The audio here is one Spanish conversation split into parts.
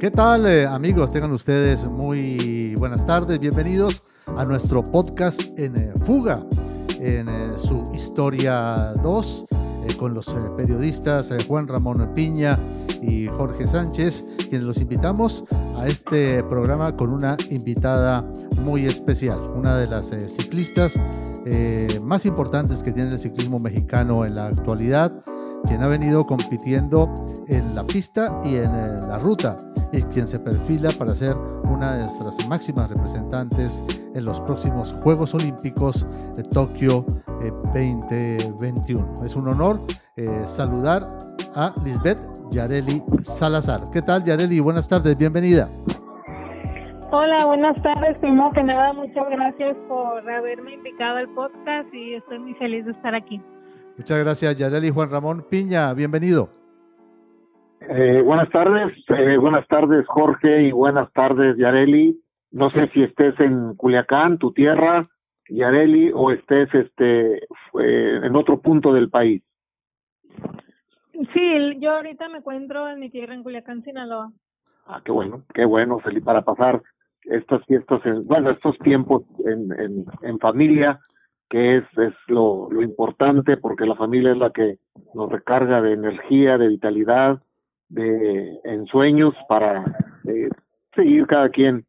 ¿Qué tal eh, amigos? Tengan ustedes muy buenas tardes, bienvenidos a nuestro podcast en eh, Fuga, en eh, su historia 2, con los periodistas Juan Ramón Piña y Jorge Sánchez, quienes los invitamos a este programa con una invitada muy especial, una de las ciclistas más importantes que tiene el ciclismo mexicano en la actualidad quien ha venido compitiendo en la pista y en eh, la ruta y quien se perfila para ser una de nuestras máximas representantes en los próximos Juegos Olímpicos de Tokio 2021. Eh, es un honor eh, saludar a Lisbeth Yareli Salazar. ¿Qué tal Yareli? Buenas tardes, bienvenida. Hola, buenas tardes. Primero que nada, muchas gracias por haberme invitado al podcast y estoy muy feliz de estar aquí. Muchas gracias, Yareli Juan Ramón Piña. Bienvenido. Eh, buenas tardes, eh, buenas tardes Jorge y buenas tardes Yareli. No sé si estés en Culiacán, tu tierra, Yareli, o estés este en otro punto del país. Sí, yo ahorita me encuentro en mi tierra en Culiacán, Sinaloa. Ah, qué bueno, qué bueno, feliz para pasar estas fiestas, en, bueno, estos tiempos en, en, en familia que es, es lo, lo importante porque la familia es la que nos recarga de energía, de vitalidad, de ensueños para eh, seguir cada quien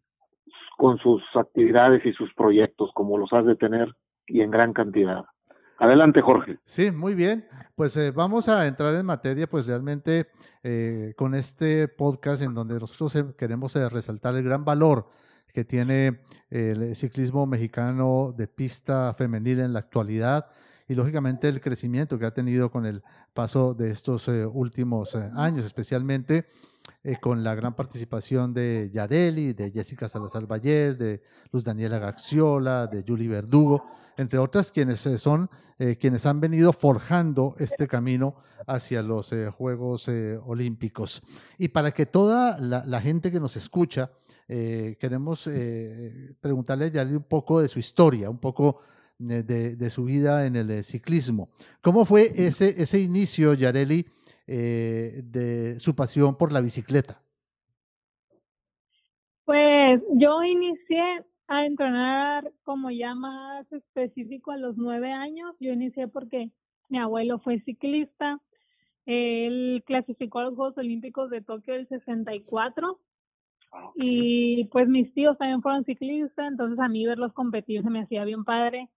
con sus actividades y sus proyectos como los has de tener y en gran cantidad. Adelante, Jorge. Sí, muy bien. Pues eh, vamos a entrar en materia, pues realmente eh, con este podcast en donde nosotros eh, queremos resaltar el gran valor que tiene el ciclismo mexicano de pista femenil en la actualidad y lógicamente el crecimiento que ha tenido con el paso de estos eh, últimos eh, años, especialmente eh, con la gran participación de Yareli, de Jessica Salazar Vallés, de Luz Daniela Gaxiola, de Julie Verdugo, entre otras quienes son quienes han venido forjando este camino hacia los Juegos Olímpicos. Y para que toda la gente que nos escucha eh, queremos eh, preguntarle a Yareli un poco de su historia, un poco de, de, su vida en el eh, ciclismo. ¿Cómo fue ese, ese inicio, Yareli, eh, de su pasión por la bicicleta? Pues yo inicié a entrenar como ya más específico a los nueve años. Yo inicié porque mi abuelo fue ciclista. Él clasificó a los Juegos Olímpicos de Tokio del 64 Ah, y pues mis tíos también fueron ciclistas, entonces a mí verlos competir se me hacía bien padre.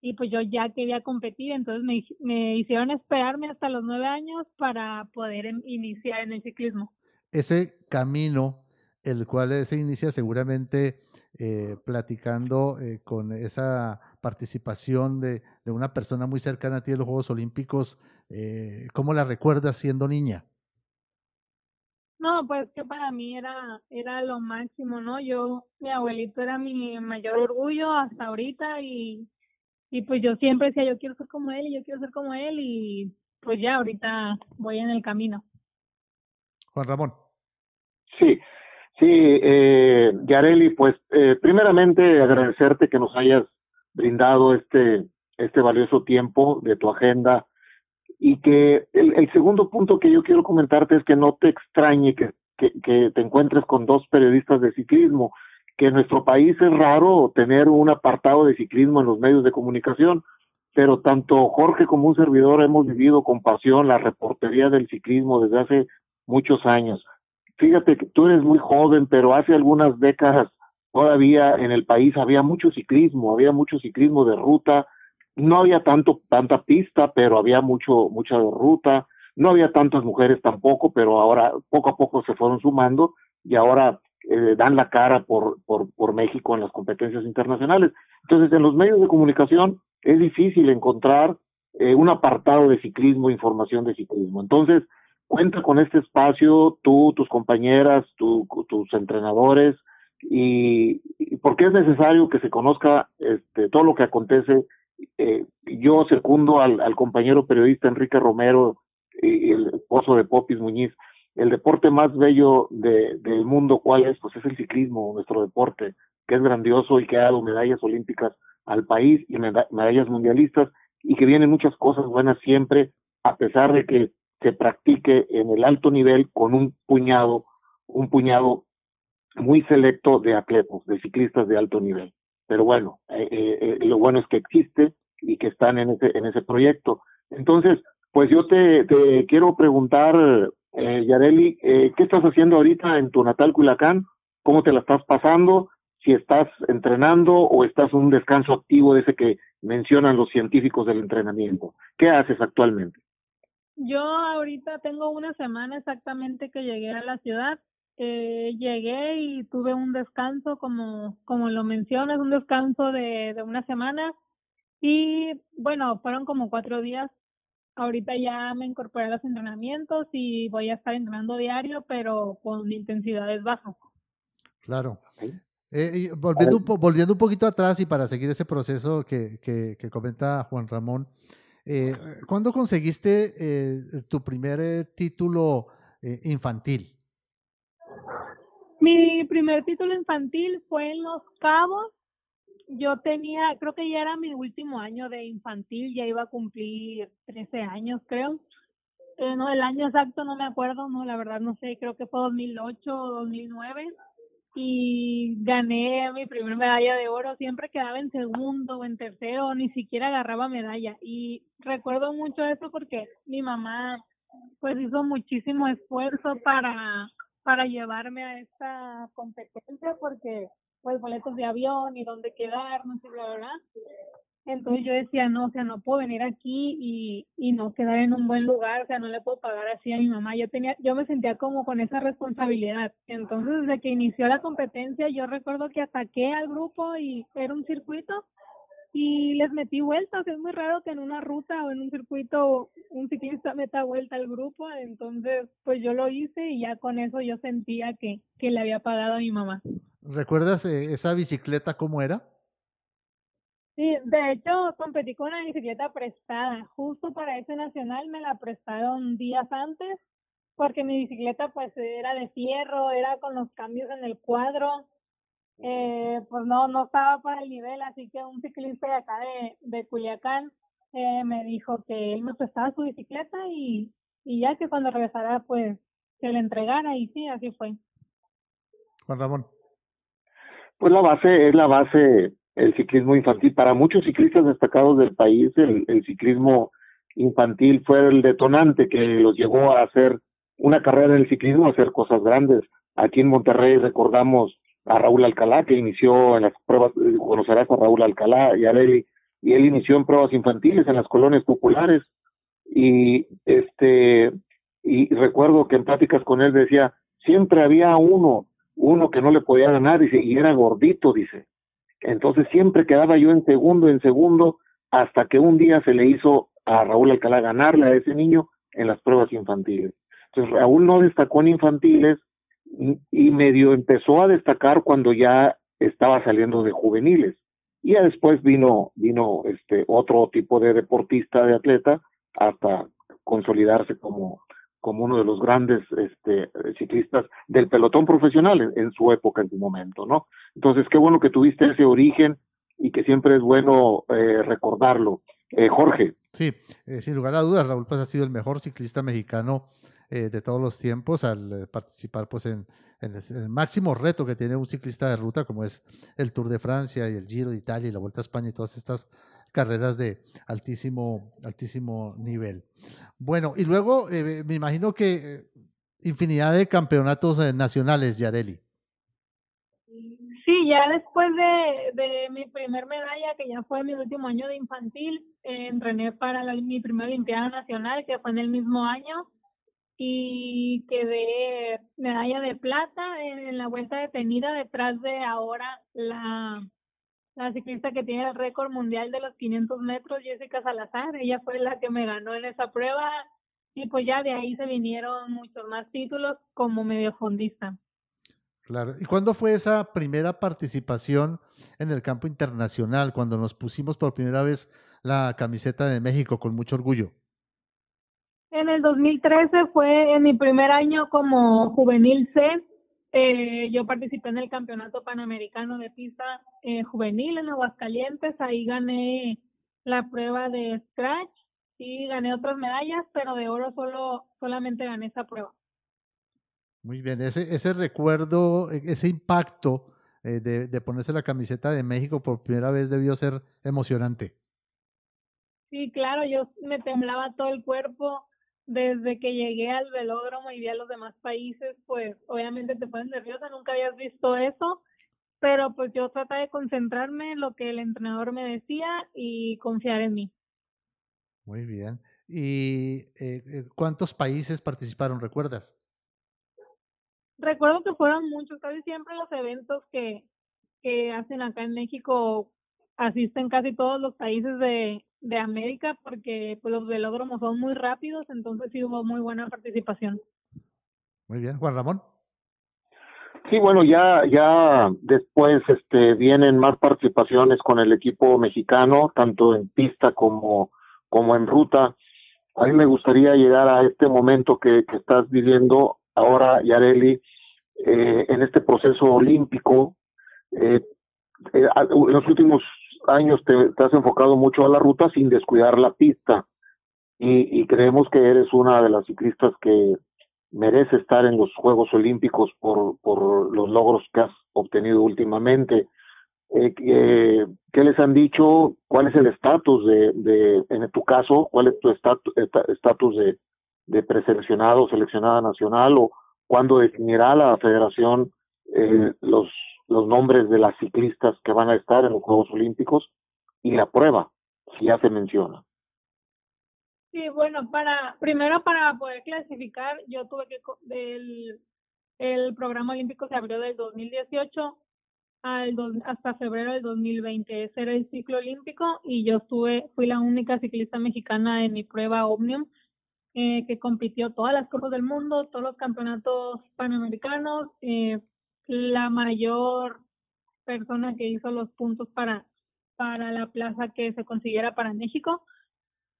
Y pues yo ya quería competir, entonces me, me hicieron esperarme hasta los nueve años para poder em, iniciar en el ciclismo. Ese camino, el cual se inicia seguramente eh, platicando eh, con esa participación de, de, una persona muy cercana a ti en los Juegos Olímpicos, eh, ¿cómo la recuerdas siendo niña? No, pues que para mí era era lo máximo, ¿no? Yo, mi abuelito era mi mayor orgullo hasta ahorita y, y pues yo siempre decía, yo quiero ser como él y yo quiero ser como él y pues ya ahorita voy en el camino. Juan Ramón. Sí, sí, eh, Yareli, pues eh, primeramente agradecerte que nos hayas brindado este, este valioso tiempo de tu agenda y que el, segundo punto que yo quiero comentarte es que no te extrañe que, que, te encuentres con dos periodistas de ciclismo, que en nuestro país es raro tener un apartado de ciclismo en los medios de comunicación, pero tanto Jorge como un servidor hemos vivido con pasión la reportería del ciclismo desde hace muchos años. Fíjate que tú eres muy joven, pero hace algunas décadas todavía en el país había mucho ciclismo, había mucho ciclismo de ruta, no había tanto tanta pista, pero había mucho mucha ruta, no había tantas mujeres tampoco, pero ahora poco a poco se fueron sumando y ahora eh, dan la cara por, por, por México en las competencias internacionales. Entonces, en los medios de comunicación es difícil encontrar eh, un apartado de ciclismo, información de ciclismo. Entonces, cuenta con este espacio, tú, tus compañeras, tu, tus entrenadores, y, y porque es necesario que se conozca este, todo lo que acontece eh, yo secundo al, compañero periodista Enrique Romero, y el esposo de Popis Muñiz, el deporte más bello de, del mundo, ¿cuál es? Pues es el ciclismo, nuestro deporte, que es grandioso y que ha dado medallas olímpicas al país y medallas mundialistas y que vienen muchas cosas buenas siempre, a pesar de que se practique en el alto nivel con un puñado un puñado muy selecto de atletas, de ciclistas de alto nivel. Pero bueno, eh, eh, eh, lo bueno es que existe y que están en ese, en ese proyecto. Entonces, pues yo te, quiero preguntar, eh, Yareli, eh, ¿qué estás haciendo ahorita en tu natal Culiacán? ¿Cómo te la estás pasando? Si estás entrenando o estás en un descanso activo de ese que mencionan los científicos del entrenamiento. ¿Qué haces actualmente? Yo ahorita tengo una semana exactamente que llegué a la ciudad. Eh, llegué y tuve un descanso, como, como lo mencionas, un descanso de, de una semana. Y bueno, fueron como cuatro días. Ahorita ya me incorporé a los entrenamientos y voy a estar entrenando diario, pero con intensidades bajas. Claro. Eh, volviendo, un volviendo un poquito atrás y para seguir ese proceso que, que, que comenta Juan Ramón, eh, ¿cuándo conseguiste eh, tu primer eh, título eh, infantil? Mi primer título infantil fue en Los Cabos. Yo tenía, creo que ya era mi último año de infantil, ya iba a cumplir 13 años, creo. Eh, no, el año exacto no me acuerdo, no, la verdad no sé, creo que fue 2008 o 2009 y gané mi primera medalla de oro. Siempre quedaba en segundo o en tercero, ni siquiera agarraba medalla. Y recuerdo mucho eso porque mi mamá pues hizo muchísimo esfuerzo para para llevarme a esta competencia porque pues boletos de avión y dónde quedarnos y bla bla bla entonces yo decía, no, o sea, no puedo venir aquí y, y no quedar en un buen lugar, o sea, no le puedo pagar así a mi mamá. Yo tenía, yo me sentía como con esa responsabilidad. Entonces, desde que inició la competencia, yo recuerdo que ataqué al grupo y era un circuito y les metí vueltas. Es muy raro que en una ruta o en un circuito un ciclista meta vuelta al grupo. Entonces, pues yo lo hice y ya con eso yo sentía que, que le había pagado a mi mamá. ¿Recuerdas eh, esa bicicleta cómo era? Sí, de hecho competí con una bicicleta prestada. Justo para ese nacional me la prestaron días antes porque mi bicicleta pues era de fierro, era con los cambios en el cuadro. Eh, pues no, no estaba para el nivel, así que un ciclista de acá de, de Culiacán eh, me dijo que él me prestaba su bicicleta y, y ya que cuando regresara pues se le entregara y sí, así fue. Juan Ramón. Pues la base es la base el ciclismo infantil. Para muchos ciclistas destacados del país, el, el, ciclismo infantil fue el detonante que los llevó a hacer una carrera en el ciclismo, a hacer cosas grandes. Aquí en Monterrey recordamos a Raúl Alcalá, que inició en las pruebas, conocerás a Raúl Alcalá y a Lely, y él inició en pruebas infantiles en las colonias populares. Y este, y recuerdo que en pláticas con él decía, siempre había uno, uno que no le podía ganar, dice, y era gordito, dice entonces siempre quedaba yo en segundo, en segundo, hasta que un día se le hizo a Raúl Alcalá ganarle a ese niño en las pruebas infantiles. Entonces Raúl no destacó en infantiles y medio empezó a destacar cuando ya estaba saliendo de juveniles. Y ya después vino, vino este otro tipo de deportista, de atleta, hasta consolidarse como, como uno de los grandes este, ciclistas del pelotón profesional en, su época, en su momento, ¿no? Entonces, qué bueno que tuviste ese origen y que siempre es bueno eh, recordarlo. Eh, Jorge. Sí, eh, sin lugar a dudas, Raúl pues ha sido el mejor ciclista mexicano eh, de todos los tiempos al participar pues en, el, máximo reto que tiene un ciclista de ruta como es el Tour de Francia y el Giro de Italia y la Vuelta a España y todas estas carreras de altísimo, altísimo nivel. Bueno, y luego eh, me imagino que eh, infinidad de campeonatos eh, nacionales, Yareli. Sí, ya después de, de, mi primer medalla, que ya fue mi último año de infantil, eh, entrené para la, mi primera Olimpiada Nacional, que fue en el mismo año, y quedé medalla de plata en, la vuelta detenida detrás de ahora la la ciclista que tiene el récord mundial de los 500 metros, Jessica Salazar, ella fue la que me ganó en esa prueba y pues ya de ahí se vinieron muchos más títulos como mediofondista. Claro. ¿Y cuándo fue esa primera participación en el campo internacional, cuando nos pusimos por primera vez la camiseta de México con mucho orgullo? En el 2013 fue en mi primer año como juvenil C eh, yo participé en el Campeonato Panamericano de Pista eh, Juvenil en Aguascalientes, ahí gané la prueba de Scratch y gané otras medallas, pero de oro solo solamente gané esa prueba. Muy bien, ese, ese recuerdo, e, ese impacto eh, de, de, ponerse la camiseta de México por primera vez debió ser emocionante. Sí, claro, yo me temblaba todo el cuerpo desde que llegué al velódromo y vi a los demás países, pues obviamente te pones nerviosa, nunca habías visto eso, pero pues yo trataba de concentrarme en lo que el entrenador me decía y confiar en mí. Muy bien. ¿Y eh, eh cuántos países participaron, recuerdas? Recuerdo que fueron muchos, casi siempre los eventos que, que hacen acá en México asisten casi todos los países de, de América porque pues, los velódromos son muy rápidos, entonces sí hubo muy buena participación. Muy bien, Juan Ramón. Sí, bueno, ya ya después este vienen más participaciones con el equipo mexicano, tanto en pista como como en ruta. A mí me gustaría llegar a este momento que, que estás viviendo ahora, Yareli, eh, en este proceso olímpico. Eh, eh, en los últimos años te, has enfocado mucho a la ruta sin descuidar la pista y, y, creemos que eres una de las ciclistas que merece estar en los Juegos Olímpicos por, por los logros que has obtenido últimamente. Eh, ¿Qué les han dicho? ¿Cuál es el estatus de, en tu caso, cuál es tu estatus de, de preseleccionado, seleccionada nacional o cuándo definirá la federación eh, los los nombres de las ciclistas que van a estar en los Juegos Olímpicos y la prueba, si ya se menciona. Sí, bueno, para primero para poder clasificar, yo tuve que el, el programa olímpico se abrió del 2018 al do, hasta febrero del 2020. Ese era el ciclo olímpico y yo estuve fui la única ciclista mexicana en mi prueba Omnium eh, que compitió todas las copas del mundo, todos los campeonatos panamericanos, eh, la mayor persona que hizo los puntos para, para la plaza que se consiguiera para México.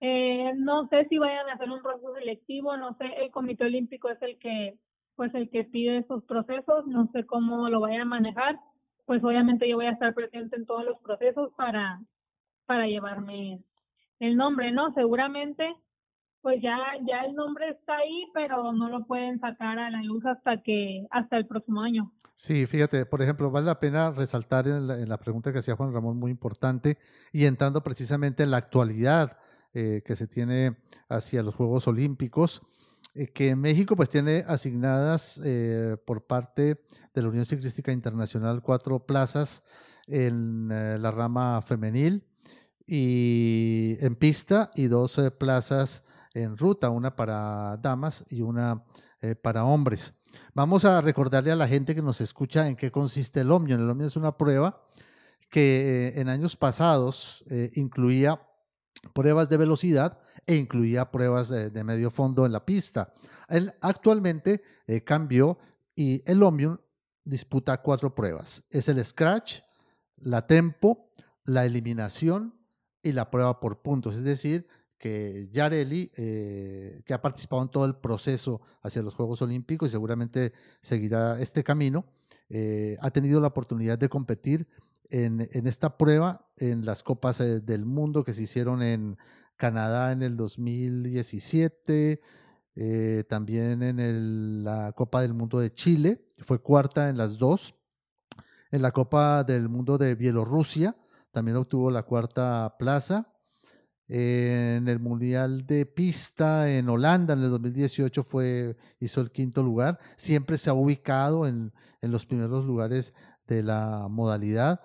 Eh, no sé si vayan a hacer un proceso selectivo, no sé, el Comité Olímpico es el que, pues el que pide esos procesos, no sé cómo lo vayan a manejar, pues obviamente yo voy a estar presente en todos los procesos para, para llevarme el nombre, ¿no? Seguramente pues ya ya el nombre está ahí, pero no lo pueden sacar a la luz hasta que hasta el próximo año. Sí, fíjate, por ejemplo, vale la pena resaltar en la, pregunta que hacía Juan Ramón, muy importante, y entrando precisamente en la actualidad eh, que se tiene hacia los Juegos Olímpicos, eh, que México pues tiene asignadas eh, por parte de la Unión Ciclística Internacional cuatro plazas en la rama femenil y en pista y dos plazas en ruta, una para damas y una eh, para hombres. Vamos a recordarle a la gente que nos escucha en qué consiste el Omnium. El Omnium es una prueba que eh, en años pasados eh, incluía pruebas de velocidad e incluía pruebas de, medio fondo en la pista. Él actualmente cambió y el Omnium disputa cuatro pruebas. Es el Scratch, la Tempo, la Eliminación y la prueba por puntos. Es decir, Yareli, eh, que ha participado en todo el proceso hacia los Juegos Olímpicos y seguramente seguirá este camino, eh, ha tenido la oportunidad de competir en, esta prueba en las Copas eh, del Mundo que se hicieron en Canadá en el 2017, eh, también en la Copa del Mundo de Chile, fue cuarta en las dos, en la Copa del Mundo de Bielorrusia, también obtuvo la cuarta plaza en el Mundial de Pista en Holanda en el 2018 fue, hizo el quinto lugar. Siempre se ha ubicado en, en los primeros lugares de la modalidad.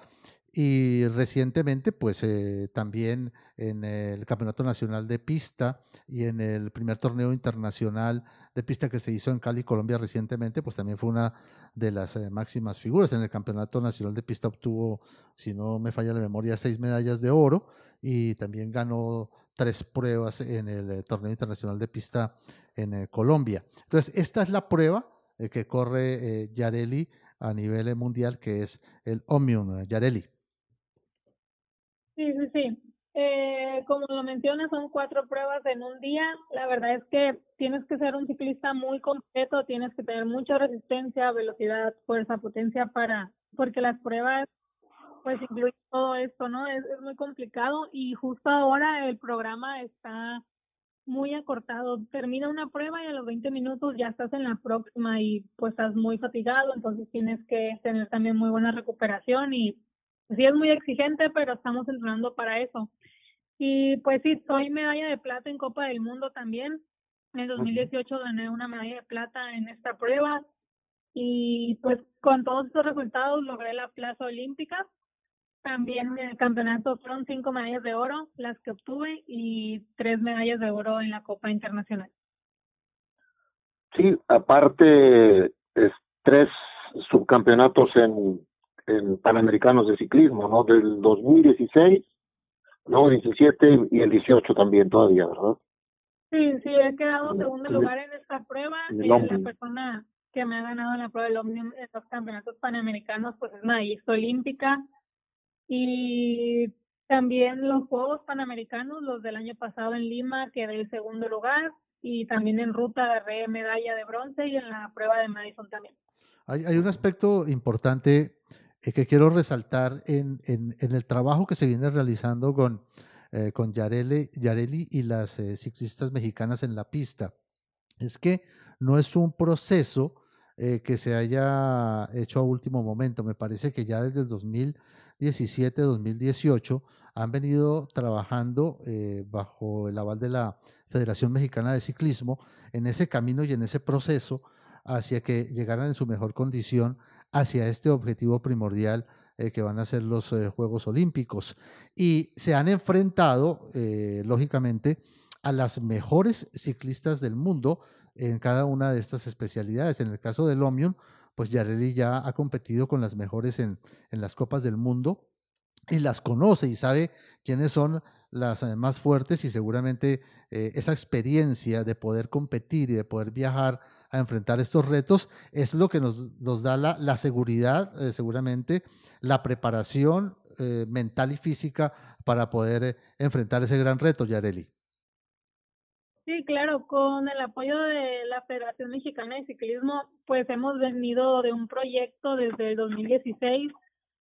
Y recientemente, pues eh, también en el Campeonato Nacional de Pista y en el primer torneo internacional de pista que se hizo en Cali, Colombia recientemente, pues también fue una de las eh, máximas figuras. En el Campeonato Nacional de Pista obtuvo, si no me falla la memoria, seis medallas de oro y también ganó tres pruebas en el eh, torneo internacional de pista en eh, Colombia. Entonces, esta es la prueba que corre Yareli a nivel mundial, que es el Omnium, Yareli. Sí, sí, sí. Eh, como lo mencionas, son cuatro pruebas en un día. La verdad es que tienes que ser un ciclista muy completo, tienes que tener mucha resistencia, velocidad, fuerza, potencia para, porque las pruebas pues incluyen todo esto, ¿no? Es, es muy complicado y justo ahora el programa está muy acortado. Termina una prueba y a los 20 minutos ya estás en la próxima y pues estás muy fatigado, entonces tienes que tener también muy buena recuperación y sí es muy exigente, pero estamos entrenando para eso. Y pues sí, soy medalla de plata en Copa del Mundo también. En el 2018 gané una medalla de plata en esta prueba y pues con todos estos resultados logré la plaza olímpica también en el campeonato fueron cinco medallas de oro las que obtuve y tres medallas de oro en la Copa Internacional. Sí, aparte, es tres subcampeonatos en, en Panamericanos de ciclismo, ¿no? Del 2016, no 17 y el 18 también todavía, ¿verdad? Sí, sí, he quedado segundo lugar en esta prueba. Eh, la persona que me ha ganado en la prueba del Omnium en los campeonatos panamericanos, pues es medallista olímpica y también los Juegos Panamericanos, los del año pasado en Lima, quedé el segundo lugar y también en ruta agarré medalla de bronce y en la prueba de Madison también. Hay, hay un aspecto importante eh, que quiero resaltar en, el trabajo que se viene realizando con, eh, Yareli, y las eh, ciclistas mexicanas en la pista. Es que no es un proceso eh, que se haya hecho a último momento. Me parece que ya desde el 2017, 2018 han venido trabajando bajo el aval de la Federación Mexicana de Ciclismo en ese camino y en ese proceso hacia que llegaran en su mejor condición hacia este objetivo primordial eh, que van a ser los Juegos Olímpicos. Y se han enfrentado, lógicamente, a las mejores ciclistas del mundo en cada una de estas especialidades. En el caso del Omnium, pues Yareli ya ha competido con las mejores en, en las copas del mundo y las conoce y sabe quiénes son las eh, más fuertes y seguramente eh, esa experiencia de poder competir y de poder viajar a enfrentar estos retos es lo que nos, nos da la, la seguridad, eh, seguramente, la preparación mental y física para poder enfrentar ese gran reto, Yareli. Sí, claro, con el apoyo de la Federación Mexicana de Ciclismo, pues hemos venido de un proyecto desde el 2016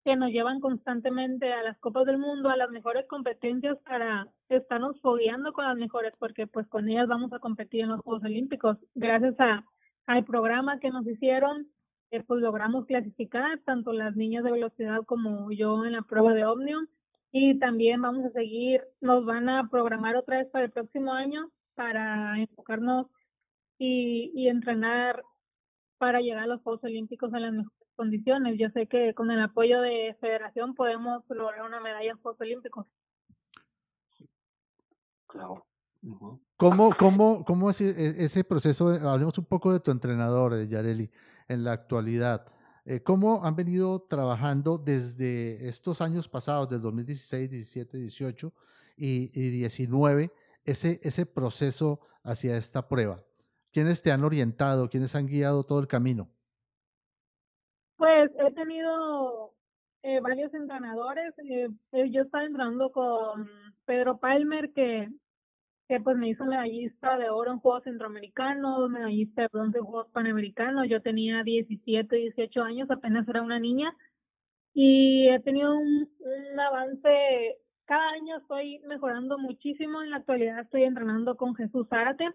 que nos llevan constantemente a las Copas del Mundo, a las mejores competencias para estarnos fogueando con las mejores, porque pues con ellas vamos a competir en los Juegos Olímpicos. Gracias a, al programa que nos hicieron, eh, pues logramos clasificar tanto las niñas de velocidad como yo en la prueba de Omnium y también vamos a seguir, nos van a programar otra vez para el próximo año para enfocarnos y, y entrenar para llegar a los Juegos Olímpicos en las mejores condiciones. Yo sé que con el apoyo de Federación podemos lograr una medalla en Juegos Olímpicos. Claro. ¿Cómo, cómo, cómo es e, ese proceso? Hablemos un poco de tu entrenador, de Yareli, en la actualidad. Eh, ¿Cómo han venido trabajando desde estos años pasados, desde 2016, 17, 18 y, y 19? ese, ese proceso hacia esta prueba? ¿Quiénes te han orientado? ¿Quiénes han guiado todo el camino? Pues he tenido eh, varios entrenadores. Eh, eh, yo estaba entrenando con Pedro Palmer, que, que pues me hizo medallista de oro en Juegos Centroamericanos, medallista de bronce en Juegos Panamericanos. Yo tenía 17, 18 años, apenas era una niña. Y he tenido un, avance cada año estoy mejorando muchísimo. En la actualidad estoy entrenando con Jesús Zárate,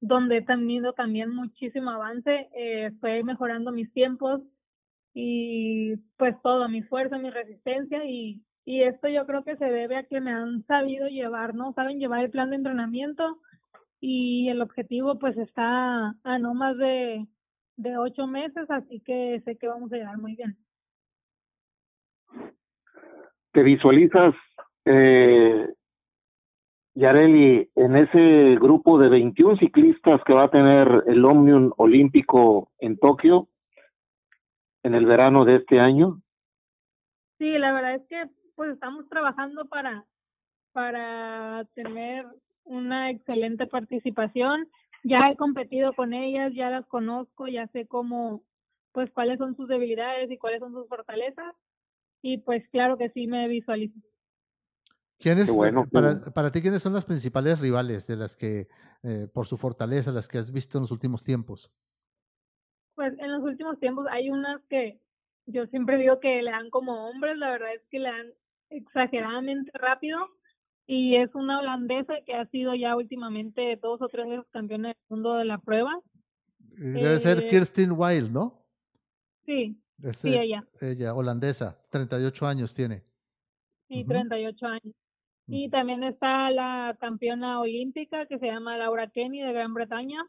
donde he tenido también muchísimo avance. Eh, estoy mejorando mis tiempos y pues todo, mi fuerza, mi resistencia y, y esto yo creo que se debe a que me han sabido llevar, ¿no? Saben llevar el plan de entrenamiento y el objetivo pues está a no más de, de ocho meses, así que sé que vamos a llegar muy bien. ¿Te visualizas eh, Yareli, en ese grupo de 21 ciclistas que va a tener el Omnium Olímpico en Tokio en el verano de este año? Sí, la verdad es que pues estamos trabajando para para tener una excelente participación. Ya he competido con ellas, ya las conozco, ya sé cómo pues cuáles son sus debilidades y cuáles son sus fortalezas y pues claro que sí me visualizo. ¿Quiénes, bueno, para, para, ti, ¿quiénes son las principales rivales de las que, eh, por su fortaleza, las que has visto en los últimos tiempos? Pues en los últimos tiempos hay unas que yo siempre digo que le dan como hombres, la verdad es que le dan exageradamente rápido y es una holandesa que ha sido ya últimamente dos o tres veces campeona del mundo de la prueba. Debe ser Eh, Kirsten Wild, ¿no? Sí, sí, eh, ella, Ella, holandesa, 38 años tiene. sí, Ujú. 38 años. Y también está la campeona olímpica que se llama Laura Kenny de Gran Bretaña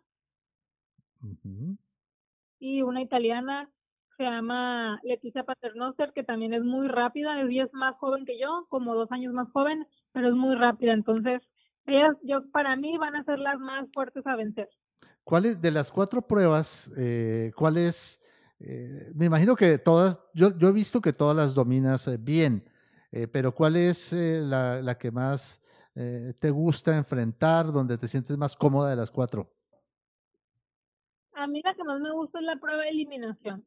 Ujú. Y una italiana se llama Leticia Paternoster que también es muy rápida, es más joven que yo, como dos años más joven, pero es muy rápida, entonces ellas, yo para mí van a ser las más fuertes a vencer. ¿Cuáles de las cuatro pruebas, eh, cuáles? eh, me imagino que todas, yo, yo he visto que todas las dominas eh, bien, pero ¿cuál es la, la que más te gusta enfrentar, donde te sientes más cómoda de las cuatro? A mí la que más me gusta es la prueba de eliminación.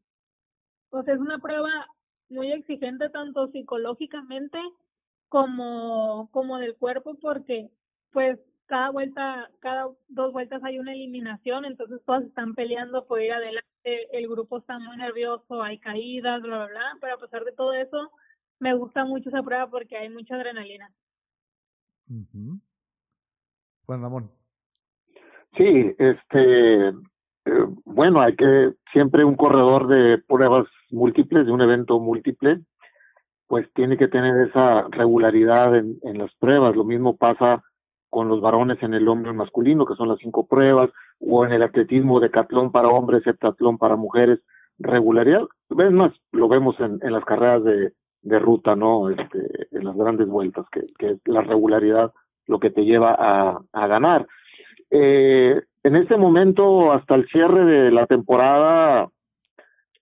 O sea, es una prueba muy exigente tanto psicológicamente como, como del cuerpo porque pues cada vuelta, cada dos vueltas hay una eliminación, entonces todas están peleando por ir adelante, el grupo está muy nervioso, hay caídas, bla, bla, bla, pero a pesar de todo eso, me gusta mucho esa prueba porque hay mucha adrenalina. Ujú. Juan Ramón. Sí, este, eh, bueno, hay que siempre un corredor de pruebas múltiples, de un evento múltiple, pues tiene que tener esa regularidad en, en las pruebas. Lo mismo pasa con los varones en el hombre masculino, que son las cinco pruebas, o en el atletismo de catlón para hombres, heptatlón para mujeres, regularidad. Es más, lo vemos en, en las carreras de, de ruta, ¿no? Este, en las grandes vueltas, que, que es la regularidad lo que te lleva a, a ganar. Eh, en este momento, hasta el cierre de la temporada,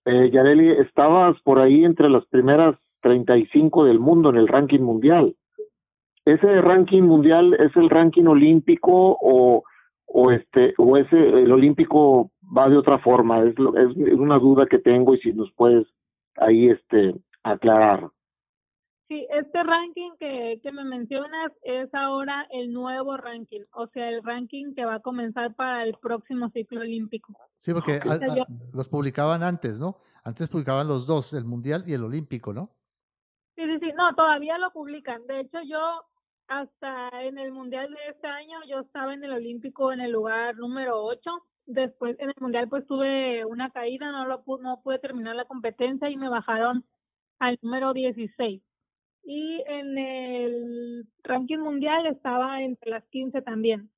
eh, Yareli, estabas por ahí entre las primeras 35 del mundo en el ranking mundial. ¿Ese ranking mundial es el ranking olímpico o, o este o ese el olímpico va de otra forma? Es, es, es una duda que tengo y si nos puedes ahí este aclarar. Sí, este ranking que, que me mencionas es ahora el nuevo ranking, o sea, el ranking que va a comenzar para el próximo ciclo olímpico. Sí, porque a- a- yo- los publicaban antes, ¿no? Antes publicaban los dos, el mundial y el olímpico, ¿no? Sí, sí, sí, no, todavía lo publican. De hecho, yo hasta en el mundial de este año, yo estaba en el olímpico en el lugar número 8. Después en el mundial pues tuve una caída, no lo no pude terminar la competencia y me bajaron al número 16. Y en el ranking mundial estaba entre las 15 también.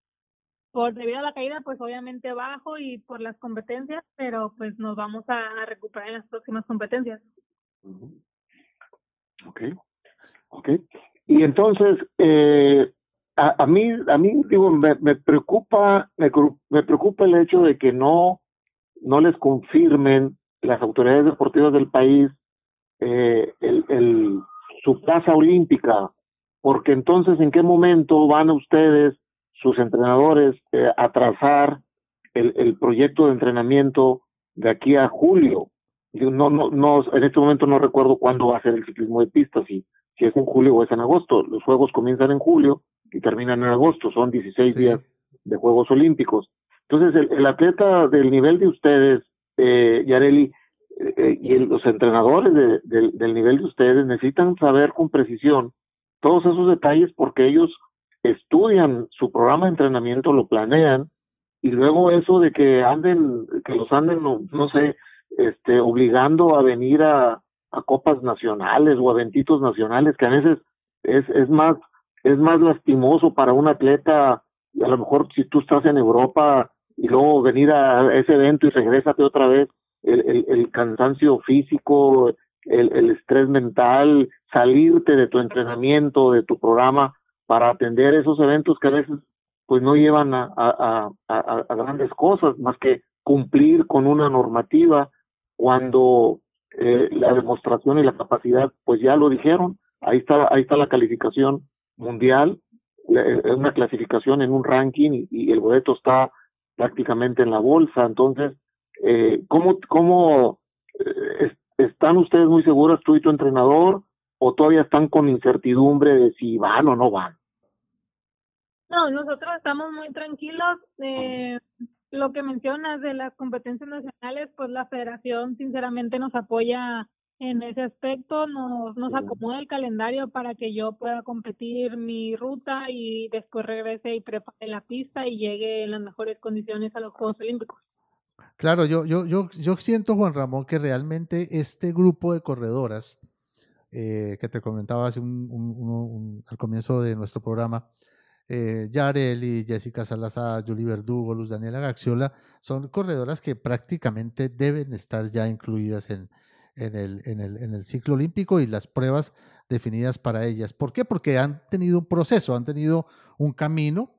Por debido a la caída, pues obviamente bajo y por las competencias, pero pues nos vamos a, recuperar en las próximas competencias. Ok, ok. Y entonces, eh, a, a mí, a mí digo, me, me preocupa, me, me preocupa el hecho de que no, no les confirmen las autoridades deportivas del país eh, el, el, su plaza olímpica, porque entonces, ¿en qué momento van ustedes, sus entrenadores, eh, a trazar el, el proyecto de entrenamiento de aquí a julio? Yo no, no, no, en este momento no recuerdo cuándo va a ser el ciclismo de pista, si, si es en julio o es en agosto. Los juegos comienzan en julio y terminan en agosto, son 16 Sí. días de Juegos Olímpicos. Entonces, el, el atleta del nivel de ustedes, eh, Yareli, eh, y el- los entrenadores de- del- nivel de ustedes necesitan saber con precisión todos esos detalles porque ellos estudian su programa de entrenamiento, lo planean y luego eso de que anden, que los anden, no, no sé, este, obligando a venir a, copas nacionales o a eventitos nacionales, que a veces es, es más, es más lastimoso para un atleta, y a lo mejor si tú estás en Europa y luego venir a ese evento y regresate otra vez, el, el, el cansancio físico, el, el estrés mental, salirte de tu entrenamiento, de tu programa para atender esos eventos que a veces pues no llevan a, a, a, grandes cosas más que cumplir con una normativa cuando eh, la demostración y la capacidad pues ya lo dijeron. Ahí está ahí está la calificación mundial es una clasificación en un ranking y, y el boleto está prácticamente en la bolsa. Entonces eh, cómo cómo eh, es- están ustedes muy seguras tú y tu entrenador o todavía están con incertidumbre de si van o no van No, nosotros estamos muy tranquilos. Eh, lo que mencionas de las competencias nacionales, pues la federación sinceramente nos apoya en ese aspecto nos, nos acomoda el calendario para que yo pueda competir mi ruta y después regrese y prepare la pista y llegue en las mejores condiciones a los Juegos Olímpicos. Claro, yo, yo, yo, yo siento, Juan Ramón, que realmente este grupo de corredoras eh, que te comentaba hace un, al comienzo de nuestro programa, eh, Yareli, Jessica Salazar, Julie Verdugo, Luz Daniela Gaxiola, son corredoras que prácticamente deben estar ya incluidas en, en el, en, el, en el ciclo olímpico y las pruebas definidas para ellas. ¿Por qué? Porque han tenido un proceso, han tenido un camino,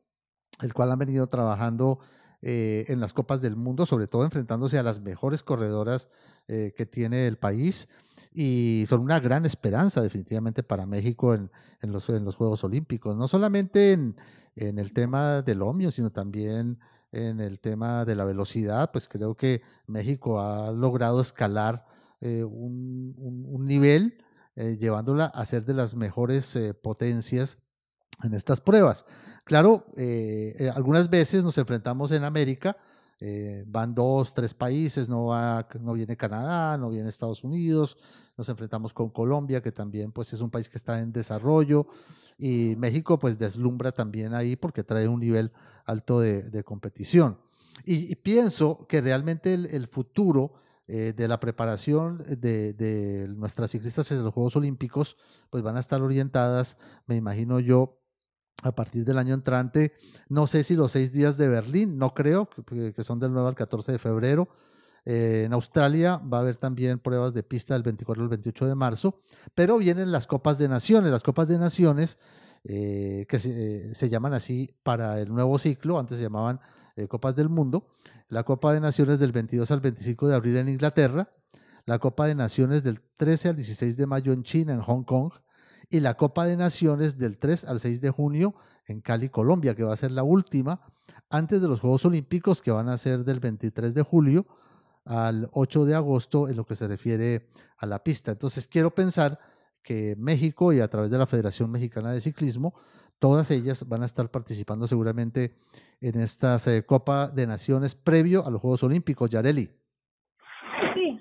el cual han venido trabajando eh, en las Copas del Mundo, sobre todo enfrentándose a las mejores corredoras eh, que tiene el país y son una gran esperanza definitivamente para México en, en, los, en los, Juegos Olímpicos, no solamente en, en, el tema del omio, sino también en el tema de la velocidad, pues creo que México ha logrado escalar eh, un, un, nivel, llevándola a ser de las mejores potencias en estas pruebas. Claro, algunas veces nos enfrentamos en América, van dos, tres países, no, va, no viene Canadá, no viene Estados Unidos, nos enfrentamos con Colombia, que también pues, es un país que está en desarrollo, y México pues deslumbra también ahí porque trae un nivel alto de, competición. Y, pienso que realmente el futuro eh, de la preparación de, nuestras ciclistas en los Juegos Olímpicos, pues van a estar orientadas, me imagino yo, a partir del año entrante. No sé si los seis días de Berlín, no creo, que, son del 9 al 14 de febrero. Eh, en Australia va a haber también pruebas de pista del 24 al 28 de marzo, pero vienen las Copas de Naciones. Las Copas de Naciones, eh, que se, llaman así para el nuevo ciclo, antes se llamaban Copas del Mundo, la Copa de Naciones del 22 al 25 de abril en Inglaterra, la Copa de Naciones del 13 al 16 de mayo en China, en Hong Kong, y la Copa de Naciones del 3 al 6 de junio en Cali, Colombia, que va a ser la última antes de los Juegos Olímpicos, que van a ser del 23 de julio al 8 de agosto en lo que se refiere a la pista. Entonces, quiero pensar que México y a través de la Federación Mexicana de Ciclismo Todas ellas van a estar participando seguramente en esta eh, Copa de Naciones previo a los Juegos Olímpicos, Yareli. Sí,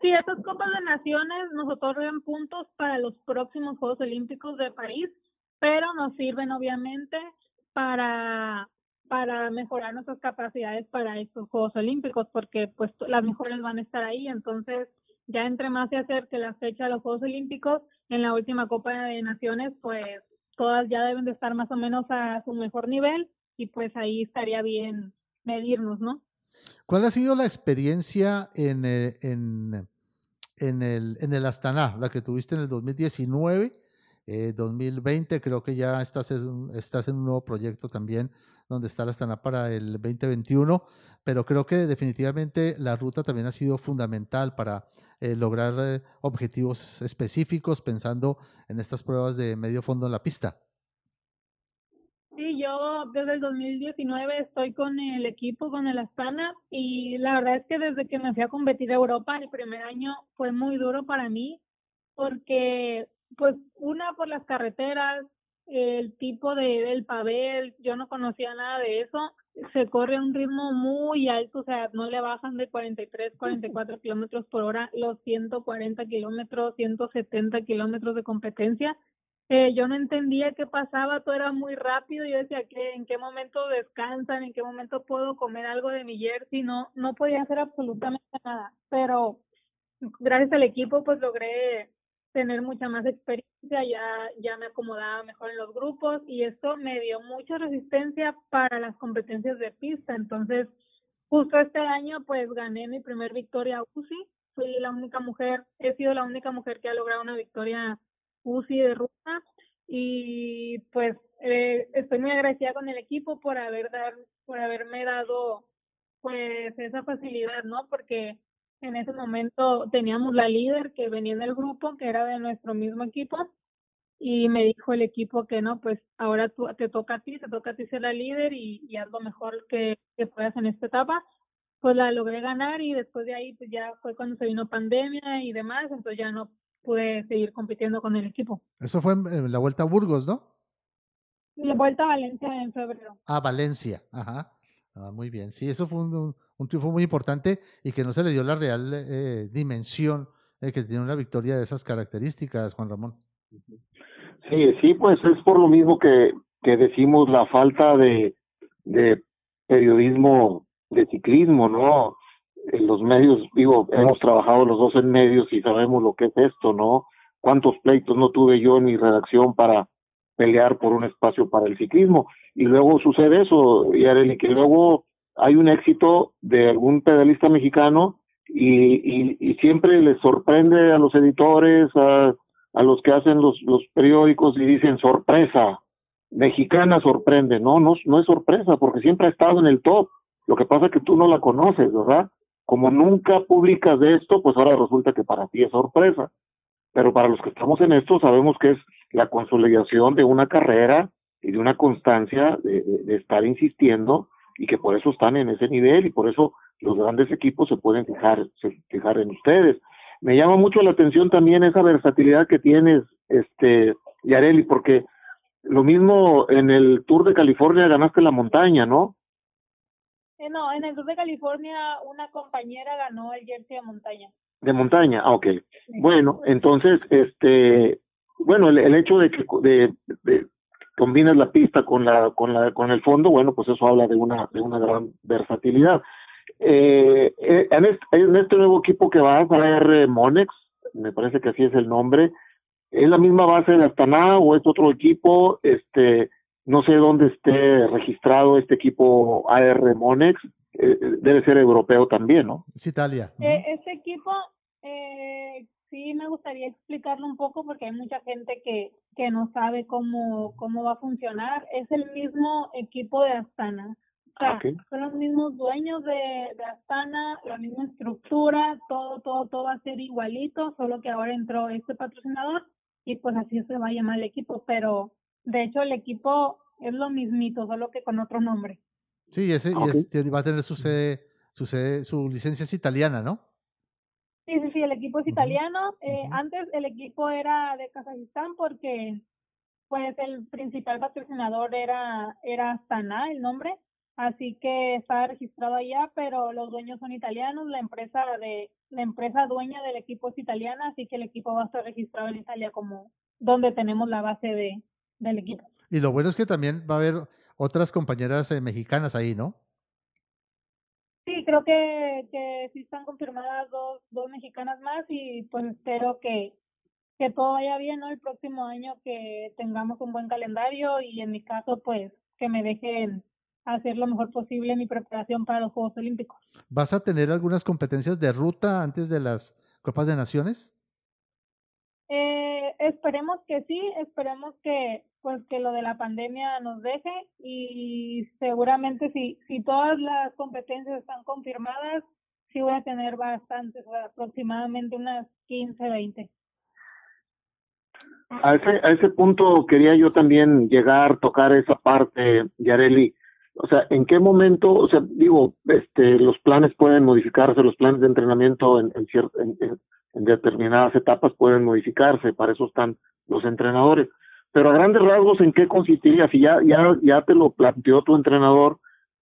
sí, estas Copas de Naciones nos otorgan puntos para los próximos Juegos Olímpicos de París, pero nos sirven obviamente para para mejorar nuestras capacidades para estos Juegos Olímpicos, porque pues las mejores van a estar ahí, entonces ya entre más se acerque la fecha de los Juegos Olímpicos, en la última Copa de Naciones, pues todas ya deben de estar más o menos a su mejor nivel y pues ahí estaría bien medirnos, ¿no? ¿Cuál ha sido la experiencia en, eh, en, en, el, en el Astana, la que tuviste en el 2019? 2020 eh, creo que ya estás en, estás en un nuevo proyecto también donde está la Astana para el 2021, pero creo que definitivamente la ruta también ha sido fundamental para eh, lograr eh, objetivos específicos pensando en estas pruebas de medio fondo en la pista. Sí, yo desde el 2019 estoy con el equipo, con el Astana, y la verdad es que desde que me fui a competir a Europa el primer año fue muy duro para mí, porque pues una por las carreteras, el tipo de del pavel, yo no conocía nada de eso, se corre a un ritmo muy alto, o sea, no le bajan de 43, 44 kilómetros por hora los 140 kilómetros, 170 kilómetros de competencia. Eh, yo no entendía qué pasaba, todo era muy rápido, yo decía que en qué momento descansan, en qué momento puedo comer algo de mi jersey, no, no podía hacer absolutamente nada, pero gracias al equipo pues logré tener mucha más experiencia, ya, ya me acomodaba mejor en los grupos y esto me dio mucha resistencia para las competencias de pista. Entonces, justo este año pues gané mi primer victoria UCI, fui la única mujer, he sido la única mujer que ha logrado una victoria UCI de ruta y pues eh, estoy muy agradecida con el equipo por haber dar, por haberme dado pues esa facilidad, ¿no? Porque en ese momento teníamos la líder que venía del grupo, que era de nuestro mismo equipo, y me dijo el equipo que no, pues ahora tú, te toca a ti, te toca a ti ser la líder y, y haz lo mejor que, que puedas en esta etapa. Pues la logré ganar y después de ahí pues ya fue cuando se vino pandemia y demás, entonces ya no pude seguir compitiendo con el equipo. Eso fue en la vuelta a Burgos, ¿no? La vuelta a Valencia en febrero. Ah, Valencia, ajá. Ah, muy bien. Sí, eso fue un, un, triunfo muy importante y que no se le dio la real eh, dimensión eh, que tiene una victoria de esas características, Juan Ramón. Sí, sí, pues es por lo mismo que, que decimos la falta de, de periodismo de ciclismo, ¿no? En los medios, digo, hemos trabajado los dos en medios y sabemos lo que es esto, ¿no? Cuántos pleitos no tuve yo en mi redacción para pelear por un espacio para el ciclismo. Y luego sucede eso, Yareli, que luego hay un éxito de algún pedalista mexicano y, y, y siempre les sorprende a los editores, a, a los que hacen los, los periódicos y dicen sorpresa, mexicana sorprende. No, no, no es sorpresa porque siempre ha estado en el top. Lo que pasa es que tú no la conoces, ¿verdad? Como nunca publicas de esto, pues ahora resulta que para ti es sorpresa. Pero para los que estamos en esto sabemos que es la consolidación de una carrera y de una constancia de, de, estar insistiendo y que por eso están en ese nivel y por eso los grandes equipos se pueden fijar, se fijar en ustedes. Me llama mucho la atención también esa versatilidad que tienes, este, Yareli, porque lo mismo en el Tour de California ganaste la montaña, ¿no? Eh, no, en el Tour de California una compañera ganó el jersey de montaña. De montaña, ah, ok. Bueno, entonces, este, bueno, el, el hecho de que de, de, combines la pista con la, con la, con el fondo, bueno, pues eso habla de una, de una gran versatilidad. Eh, en, este, en este nuevo equipo que va a traer Monex, me parece que así es el nombre, ¿es la misma base de Astana o es otro equipo? Este, no sé dónde esté registrado este equipo AR Monex, eh, debe ser europeo también, ¿no? Es Italia. Eh, este equipo, eh, sí me gustaría explicarlo un poco porque hay mucha gente que, que no sabe cómo, cómo va a funcionar. Es el mismo equipo de Astana. O sea, okay. son los mismos dueños de, de Astana, la misma estructura, todo, todo, todo va a ser igualito, solo que ahora entró este patrocinador y pues así se va a llamar el equipo, pero de hecho el equipo es lo mismito, solo que con otro nombre. Sí, ese okay. y es, va a tener su sede, su sede, su licencia es italiana, ¿no? Sí, sí, sí, el equipo es italiano. Uh -huh. eh, antes el equipo era de Kazajistán porque pues el principal patrocinador era, era Astana, el nombre, así que estaba registrado allá, pero los dueños son italianos, la empresa de la empresa dueña del equipo es italiana, así que el equipo va a estar registrado en Italia como donde tenemos la base de, del equipo. Y lo bueno es que también va a haber otras compañeras eh, mexicanas ahí, ¿no? Creo que, que sí están confirmadas dos, dos mexicanas más y pues espero que, que todo vaya bien, ¿no? El próximo año que tengamos un buen calendario y en mi caso pues que me dejen hacer lo mejor posible mi preparación para los Juegos Olímpicos. ¿Vas a tener algunas competencias de ruta antes de las Copas de Naciones? Esperemos que sí, esperemos que pues que lo de la pandemia nos deje y seguramente si si todas las competencias están confirmadas, sí voy a tener bastantes, aproximadamente unas 15, 20. A ese, a ese punto quería yo también llegar, tocar esa parte, Yareli o sea, ¿en qué momento, o sea, digo, este, los planes pueden modificarse, los planes de entrenamiento en, en, cier, en, en, determinadas etapas pueden modificarse, para eso están los entrenadores. Pero a grandes rasgos, ¿en qué consistiría? Si ya, ya, ya te lo planteó tu entrenador,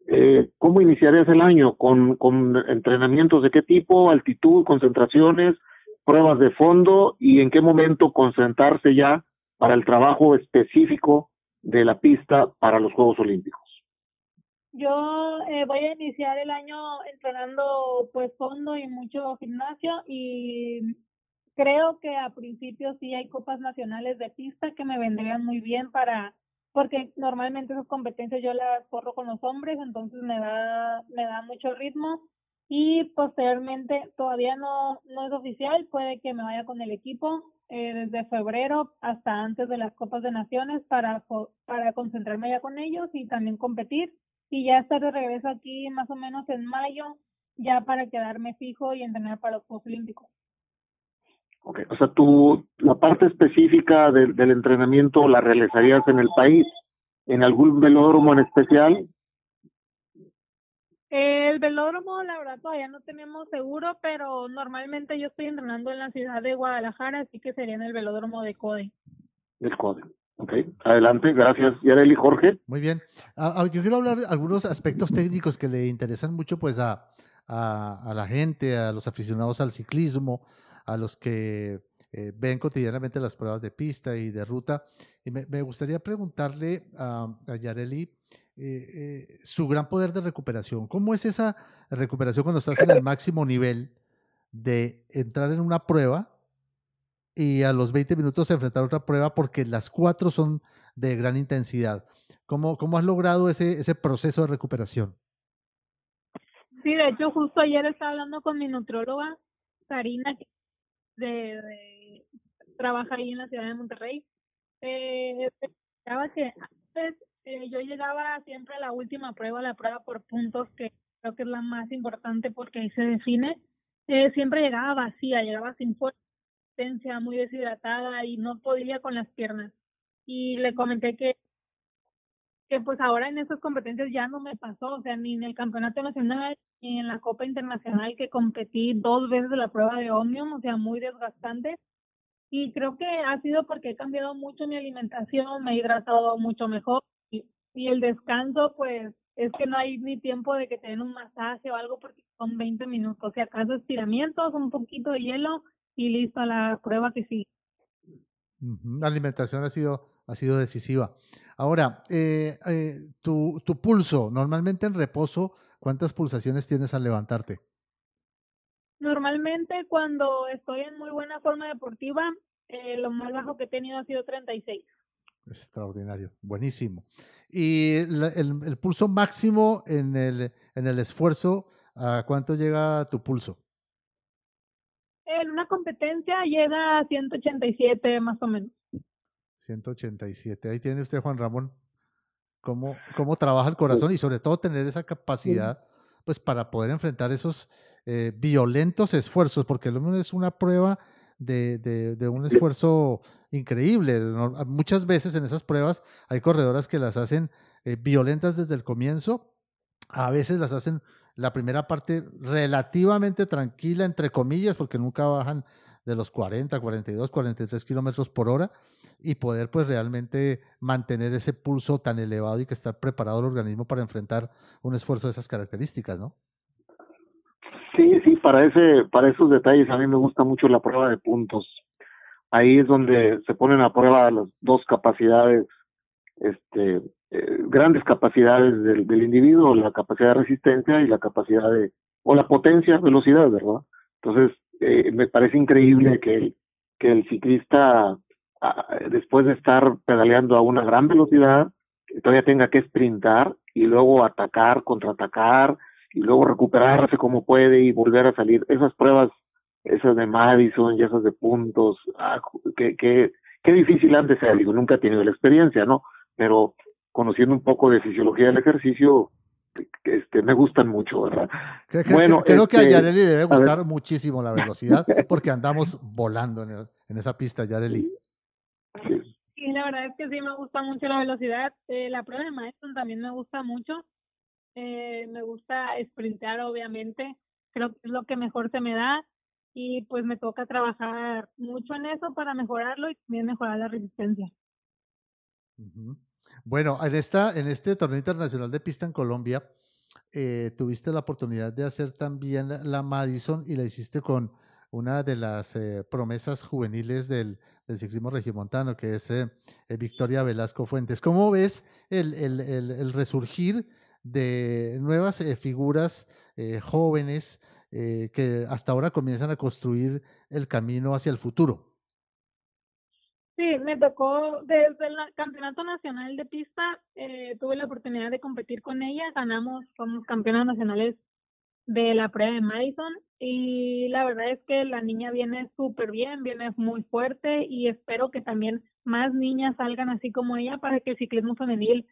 eh, ¿cómo iniciarías el año? ¿Con, ¿Con entrenamientos de qué tipo? ¿Altitud? ¿Concentraciones? ¿Pruebas de fondo? ¿Y en qué momento concentrarse ya para el trabajo específico de la pista para los Juegos Olímpicos? Yo eh, voy a iniciar el año entrenando pues fondo y mucho gimnasio y creo que a principio sí hay copas nacionales de pista que me vendrían muy bien para porque normalmente esas competencias yo las corro con los hombres, entonces me da me da mucho ritmo y posteriormente todavía no no es oficial, puede que me vaya con el equipo eh, desde febrero hasta antes de las copas de naciones para para concentrarme ya con ellos y también competir y ya estar de regreso aquí más o menos en mayo, ya para quedarme fijo y entrenar para los Juegos Olímpicos. Ok, o sea, tú, la parte específica de, del entrenamiento la realizarías en el país, en algún velódromo en especial. El velódromo, la verdad, todavía no tenemos seguro, pero normalmente yo estoy entrenando en la ciudad de Guadalajara, así que sería en el velódromo de CODE. Del CODE. Ok, adelante, gracias. Yareli, Jorge. Muy bien. Uh, yo quiero hablar de algunos aspectos técnicos que le interesan mucho pues a, la gente, a los aficionados al ciclismo. a los que eh, ven cotidianamente las pruebas de pista y de ruta. Y me, gustaría preguntarle a, Yareli eh, su gran poder de recuperación. ¿Cómo es esa recuperación cuando estás en el máximo nivel de entrar en una prueba y a los 20 minutos enfrentar otra prueba porque las cuatro son de gran intensidad? ¿Cómo, cómo has logrado ese, ese proceso de recuperación? Sí, de hecho, justo ayer estaba hablando con mi nutróloga, Sarina, que de, trabaja ahí en la ciudad de Monterrey. Eh, que antes eh, yo llegaba siempre a la última prueba, la prueba por puntos, que creo que es la más importante porque ahí se define. Eh, siempre llegaba vacía, llegaba sin fuerza, muy deshidratada y no podía con las piernas. Y le comenté que que pues ahora en esas competencias ya no me pasó, o sea, ni en el campeonato nacional ni en la Copa Internacional que competí dos veces la prueba de Omnium, o sea, muy desgastante. Y creo que ha sido porque he cambiado mucho mi alimentación, me he hidratado mucho mejor y, y el descanso, pues es que no hay ni tiempo de que te den un masaje o algo porque son 20 minutos, o sea, acaso estiramientos, un poquito de hielo y listo a la prueba que sí. La alimentación ha sido, ha sido decisiva. Ahora, eh, eh, tu, tu pulso, normalmente en reposo, ¿cuántas pulsaciones tienes al levantarte? Normalmente cuando estoy en muy buena forma deportiva, eh, lo más bajo que he tenido ha sido 36. Extraordinario, buenísimo. ¿Y el, el, pulso máximo en el, en el esfuerzo, a cuánto llega tu pulso? En una competencia llega a 187 más o menos. 187. Ahí tiene usted, Juan Ramón, cómo, cómo trabaja el corazón y sobre todo tener esa capacidad pues para poder enfrentar esos eh, violentos esfuerzos, porque lo menos es una prueba de, de, un esfuerzo increíble. Muchas veces en esas pruebas hay corredoras que las hacen eh, violentas desde el comienzo, a veces las hacen la primera parte relativamente tranquila, entre comillas, porque nunca bajan de los 40, 42, 43 kilómetros por hora y poder pues realmente mantener ese pulso tan elevado y que estar preparado el organismo para enfrentar un esfuerzo de esas características, ¿no? Sí, sí, para ese, para esos detalles a mí me gusta mucho la prueba de puntos. Ahí es donde se ponen a prueba las dos capacidades, este, eh, grandes capacidades del, del individuo, la capacidad de resistencia y la capacidad de, o la potencia, velocidad, ¿verdad? Entonces, eh, me parece increíble que el, que el ciclista, después de estar pedaleando a una gran velocidad, todavía tenga que sprintar y luego atacar, contraatacar y luego recuperarse como puede y volver a salir. Esas pruebas, esas de Madison y esas de puntos, ah, qué, qué difícil han de. Digo, nunca he tenido la experiencia, ¿no? Pero conociendo un poco de fisiología del ejercicio, este, me gustan mucho, ¿verdad? Creo, bueno, creo que a este, Yareli debe gustar muchísimo la velocidad porque andamos volando en, en esa pista, Yareli. Sí. sí. la verdad es que sí me gusta mucho la velocidad. Eh, la prueba de Maestro también me gusta mucho. Eh, me gusta sprintear, obviamente. Creo que es lo que mejor se me da y pues me toca trabajar mucho en eso para mejorarlo y también mejorar la resistencia. Bueno, en, esta, en este torneo internacional de pista en Colombia, eh, tuviste la oportunidad de hacer también la Madison y la hiciste con una de las eh, promesas juveniles del, ciclismo regiomontano, que es eh, Victoria Velasco Fuentes. ¿Cómo ves el, el, el resurgir de nuevas figuras jóvenes que hasta ahora comienzan a construir el camino hacia el futuro? Sí, me tocó desde el campeonato nacional de pista, eh, tuve la oportunidad de competir con ella, ganamos, somos campeonas nacionales de la prueba de Madison y la verdad es que la niña viene súper bien, viene muy fuerte y espero que también más niñas salgan así como ella para que el ciclismo femenil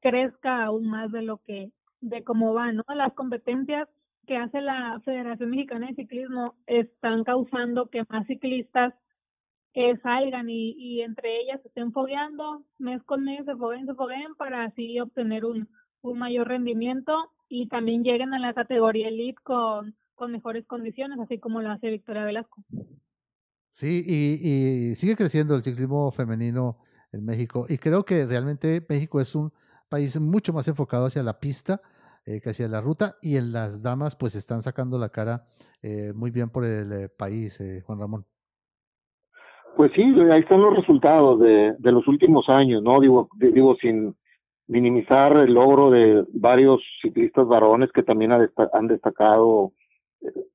crezca aún más de lo que, de cómo va, ¿no? Las competencias que hace la Federación Mexicana de Ciclismo están causando que más ciclistas que salgan y, entre ellas estén fogueando, mes con mes se fogueen, se fogueen para así obtener un, mayor rendimiento y también lleguen a la categoría elite con, mejores condiciones, así como lo hace Victoria Velasco. Sí, y, sigue creciendo el ciclismo femenino en México y creo que realmente México es un país mucho más enfocado hacia la pista eh, que hacía la ruta y en las damas pues están sacando la cara eh, muy bien por el eh, país, Juan Ramón. Pues sí, ahí están los resultados de, de los últimos años, ¿no? Digo, digo sin minimizar el logro de varios ciclistas varones que también han destacado,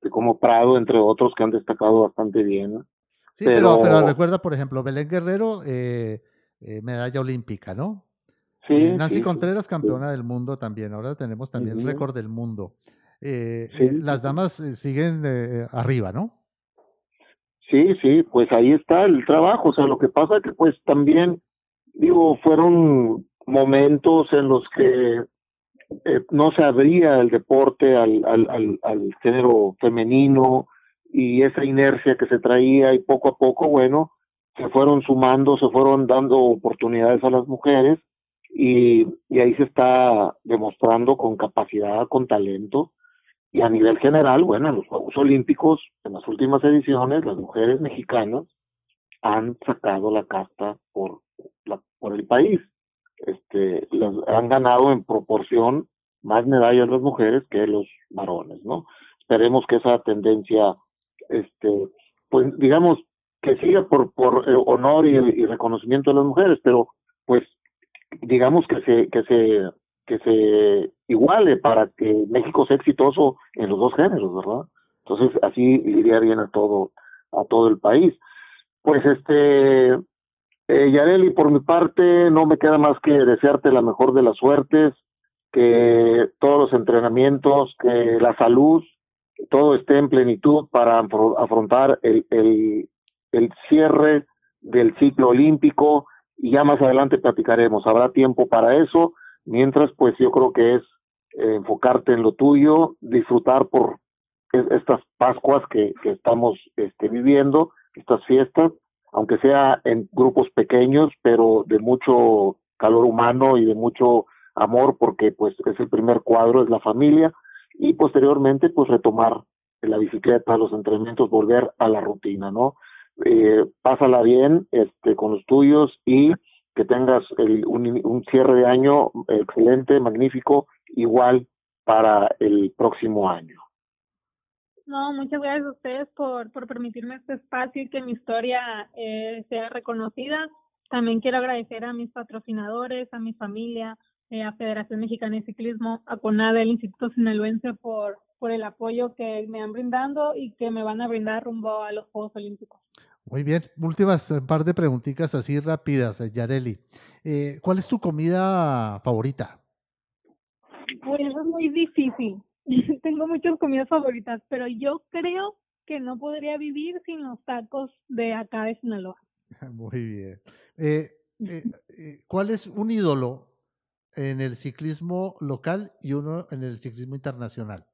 como Prado, entre otros, que han destacado bastante bien. Sí, pero, pero, recuerda, por ejemplo, Belén Guerrero, medalla olímpica, ¿no? Eh, Nancy Contreras, campeona del mundo también. Ahora tenemos también el récord del mundo. Eh, eh, las damas siguen arriba, ¿no? Sí, sí, pues ahí está el trabajo. O sea, lo que pasa es que pues también, digo, fueron momentos en los que no se abría el deporte al, al, al, al género femenino y esa inercia que se traía y poco a poco, bueno, se fueron sumando, se fueron dando oportunidades a las mujeres y, y ahí se está demostrando con capacidad, con talento. Y a nivel general, bueno, en los Juegos Olímpicos, en las últimas ediciones, las mujeres mexicanas han sacado la casta por, la, por el país. Este, las, han ganado en proporción más medallas las mujeres que los varones, ¿no? Esperemos que esa tendencia, este, pues digamos, que siga por, por eh, honor y, y, reconocimiento de las mujeres, pero pues digamos que se que se que se iguale para que México sea exitoso en los dos géneros, ¿verdad? Entonces así iría bien a todo a todo el país. Pues este eh, Yareli, por mi parte no me queda más que desearte la mejor de las suertes, que todos los entrenamientos, que la salud, todo esté en plenitud para afrontar el, el, el cierre del ciclo olímpico y ya más adelante platicaremos. Habrá tiempo para eso. Mientras, pues yo creo que es eh, enfocarte en lo tuyo, disfrutar por estas Pascuas que, que estamos este, viviendo, estas fiestas, aunque sea en grupos pequeños, pero de mucho calor humano y de mucho amor, porque pues es el primer cuadro, es la familia, y posteriormente pues retomar la bicicleta, los entrenamientos, volver a la rutina, ¿no? eh, pásala bien este, con los tuyos y que tengas el, un, un cierre de año excelente, magnífico, igual para el próximo año. No, muchas gracias a ustedes por, por permitirme este espacio y que mi historia eh, sea reconocida. También quiero agradecer a mis patrocinadores, a mi familia, eh, a Federación Mexicana de Ciclismo, a CONADE, el Instituto Sinaloense por, por el apoyo que me han brindando y que me van a brindar rumbo a los Juegos Olímpicos. Muy bien, últimas un par de preguntitas así rápidas, eh, Yareli. Eh, ¿Cuál es tu comida favorita? Pues eso es muy difícil. Tengo muchas comidas favoritas, pero yo creo que no podría vivir sin los tacos de acá de Sinaloa. Muy bien. Eh, ¿Cuál es un ídolo en el ciclismo local y uno en el ciclismo internacional?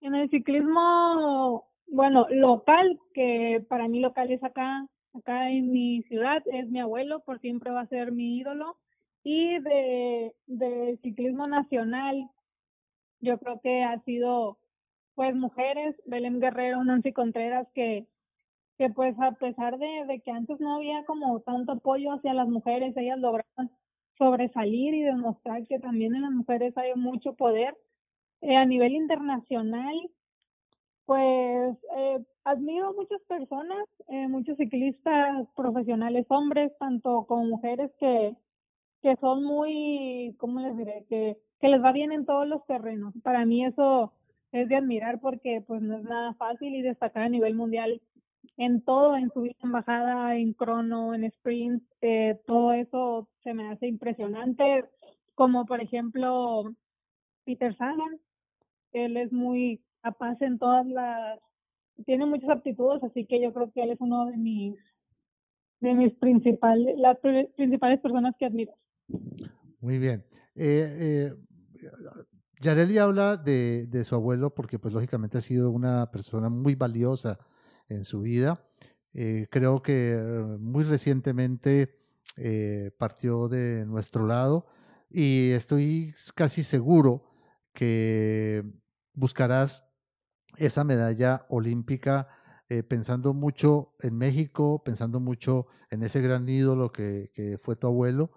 En el ciclismo, bueno, local, que para mí local es acá, acá en mi ciudad, es mi abuelo, por siempre va a ser mi ídolo. Y de, ciclismo nacional, yo creo que ha sido, pues, mujeres, Belén Guerrero, Nancy Contreras, que, que pues a pesar de, de que antes no había como tanto apoyo hacia las mujeres, ellas lograron sobresalir y demostrar que también en las mujeres hay mucho poder eh, a nivel internacional, pues eh, admiro muchas personas, eh, muchos ciclistas profesionales, hombres, tanto como mujeres que, que son muy, ¿cómo les diré? Que, que les va bien en todos los terrenos. Para mí eso es de admirar porque pues no es nada fácil y destacar a nivel mundial en todo, en subida, en bajada, en crono, en sprint, eh, todo eso se me hace impresionante, como por ejemplo Peter Sagan, él es muy capaz en todas las, tiene muchas aptitudes, así que yo creo que él es uno de mis, de mis principales, las principales personas que admiro. Muy bien. Eh, eh, Yareli habla de, de su abuelo porque pues lógicamente ha sido una persona muy valiosa en su vida. Eh, creo que muy recientemente eh, partió de nuestro lado y estoy casi seguro que buscarás esa medalla olímpica eh, pensando mucho en México, pensando mucho en ese gran ídolo que, fue tu abuelo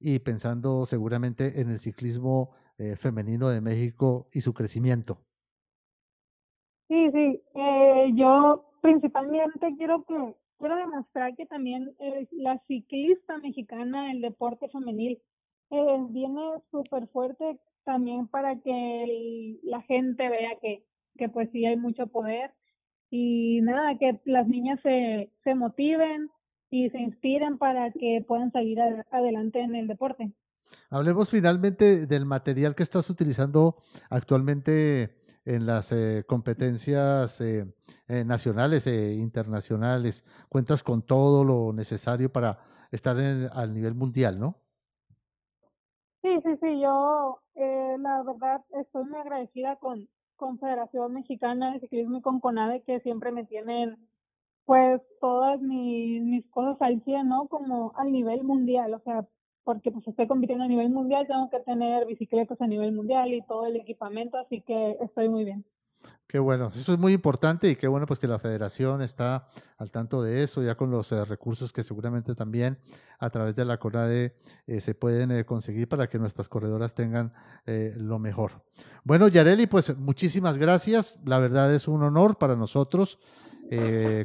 y pensando seguramente en el ciclismo eh, femenino de México y su crecimiento. Sí, sí, eh, yo principalmente quiero que quiero demostrar que también la ciclista mexicana, el deporte femenil, eh, viene súper fuerte también para que la gente vea que, que pues sí hay mucho poder y nada, que las niñas se, se motiven y se inspiren para que puedan salir adelante en el deporte. Hablemos finalmente del material que estás utilizando actualmente en las eh, competencias eh, eh, nacionales e internacionales. Cuentas con todo lo necesario para estar en, al nivel mundial, ¿no? Sí, sí, sí. Yo, la verdad, estoy muy agradecida con Confederación Mexicana de Ciclismo y con CONADE que siempre me tienen pues todas mis, mis cosas al 100, ¿no? Como al nivel mundial, o sea, porque pues estoy compitiendo a nivel mundial, tengo que tener bicicletas a nivel mundial y todo el equipamiento, así que estoy muy bien. Qué bueno, eso es muy importante y qué bueno pues que la federación está al tanto de eso, ya con los eh, recursos que seguramente también a través de la CONADE eh, se pueden eh, conseguir para que nuestras corredoras tengan lo mejor. Bueno, Yareli, pues muchísimas gracias, la verdad es un honor para nosotros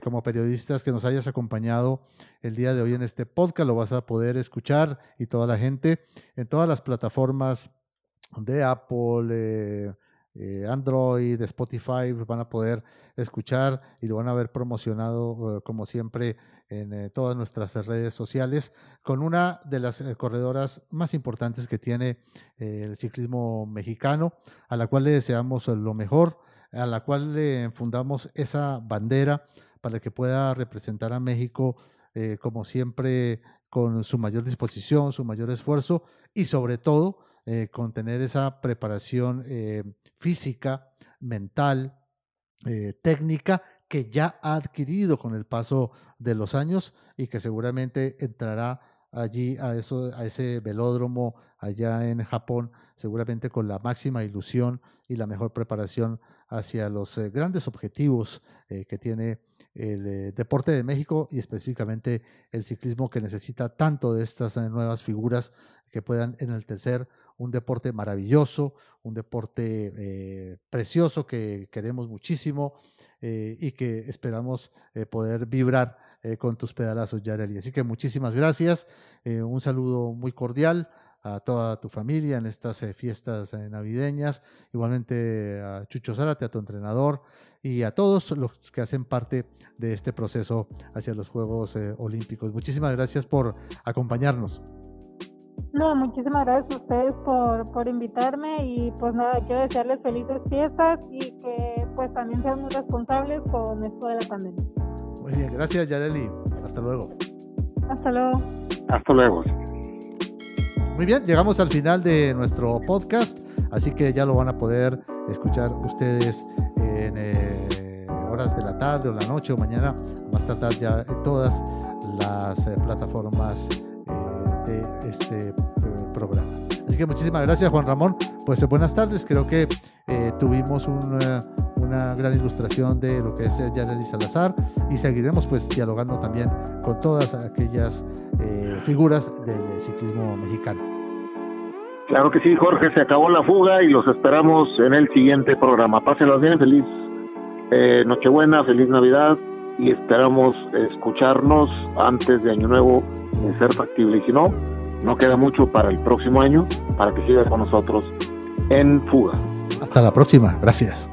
como periodistas que nos hayas acompañado el día de hoy en este podcast. Lo vas a poder escuchar y toda la gente en todas las plataformas de Apple, eh, eh, Android, Spotify, van a poder escuchar y lo van a ver promocionado como siempre en todas nuestras redes sociales con una de las corredoras más importantes que tiene el ciclismo mexicano, a la cual le deseamos lo mejor a la cual le fundamos esa bandera para que pueda representar a México eh, como siempre con su mayor disposición, su mayor esfuerzo y sobre todo eh, con tener esa preparación eh, física, mental, técnica que ya ha adquirido con el paso de los años y que seguramente entrará allí a, eso, a ese velódromo allá en Japón, seguramente con la máxima ilusión y la mejor preparación hacia los eh, grandes objetivos eh, que tiene el eh, deporte de México y específicamente el ciclismo que necesita tanto de estas nuevas figuras que puedan enaltecer un deporte maravilloso, un deporte precioso que queremos muchísimo y que esperamos poder vibrar con tus pedalazos, Yareli. Así que muchísimas gracias, un saludo muy cordial a toda tu familia en estas eh, fiestas eh, navideñas, igualmente a Chucho Zárate, a tu entrenador y a todos los que hacen parte de este proceso hacia los Juegos eh, Olímpicos. Muchísimas gracias por acompañarnos. No, muchísimas gracias a ustedes por, por invitarme y pues nada, quiero desearles felices fiestas y que pues también sean muy responsables con esto de la pandemia. Muy bien, gracias Yareli. Hasta luego. Hasta luego. Hasta luego. Muy bien, llegamos al final de nuestro podcast, así que ya lo van a poder escuchar ustedes en eh, horas de la tarde o la noche o mañana, más tarde ya en todas las eh, plataformas eh, de este programa. Así que muchísimas gracias Juan Ramón. Pues buenas tardes, creo que tuvimos una, una, gran ilustración de lo que es Yaneli Salazar y seguiremos pues dialogando también con todas aquellas figuras del ciclismo mexicano. Claro que sí, Jorge, se acabó la fuga y los esperamos en el siguiente programa. Pásenlos bien, feliz eh, Nochebuena, feliz Navidad y esperamos escucharnos antes de Año Nuevo de ser factible. Y si no, no queda mucho para el próximo año para que siga con nosotros en fuga. Hasta la próxima, gracias.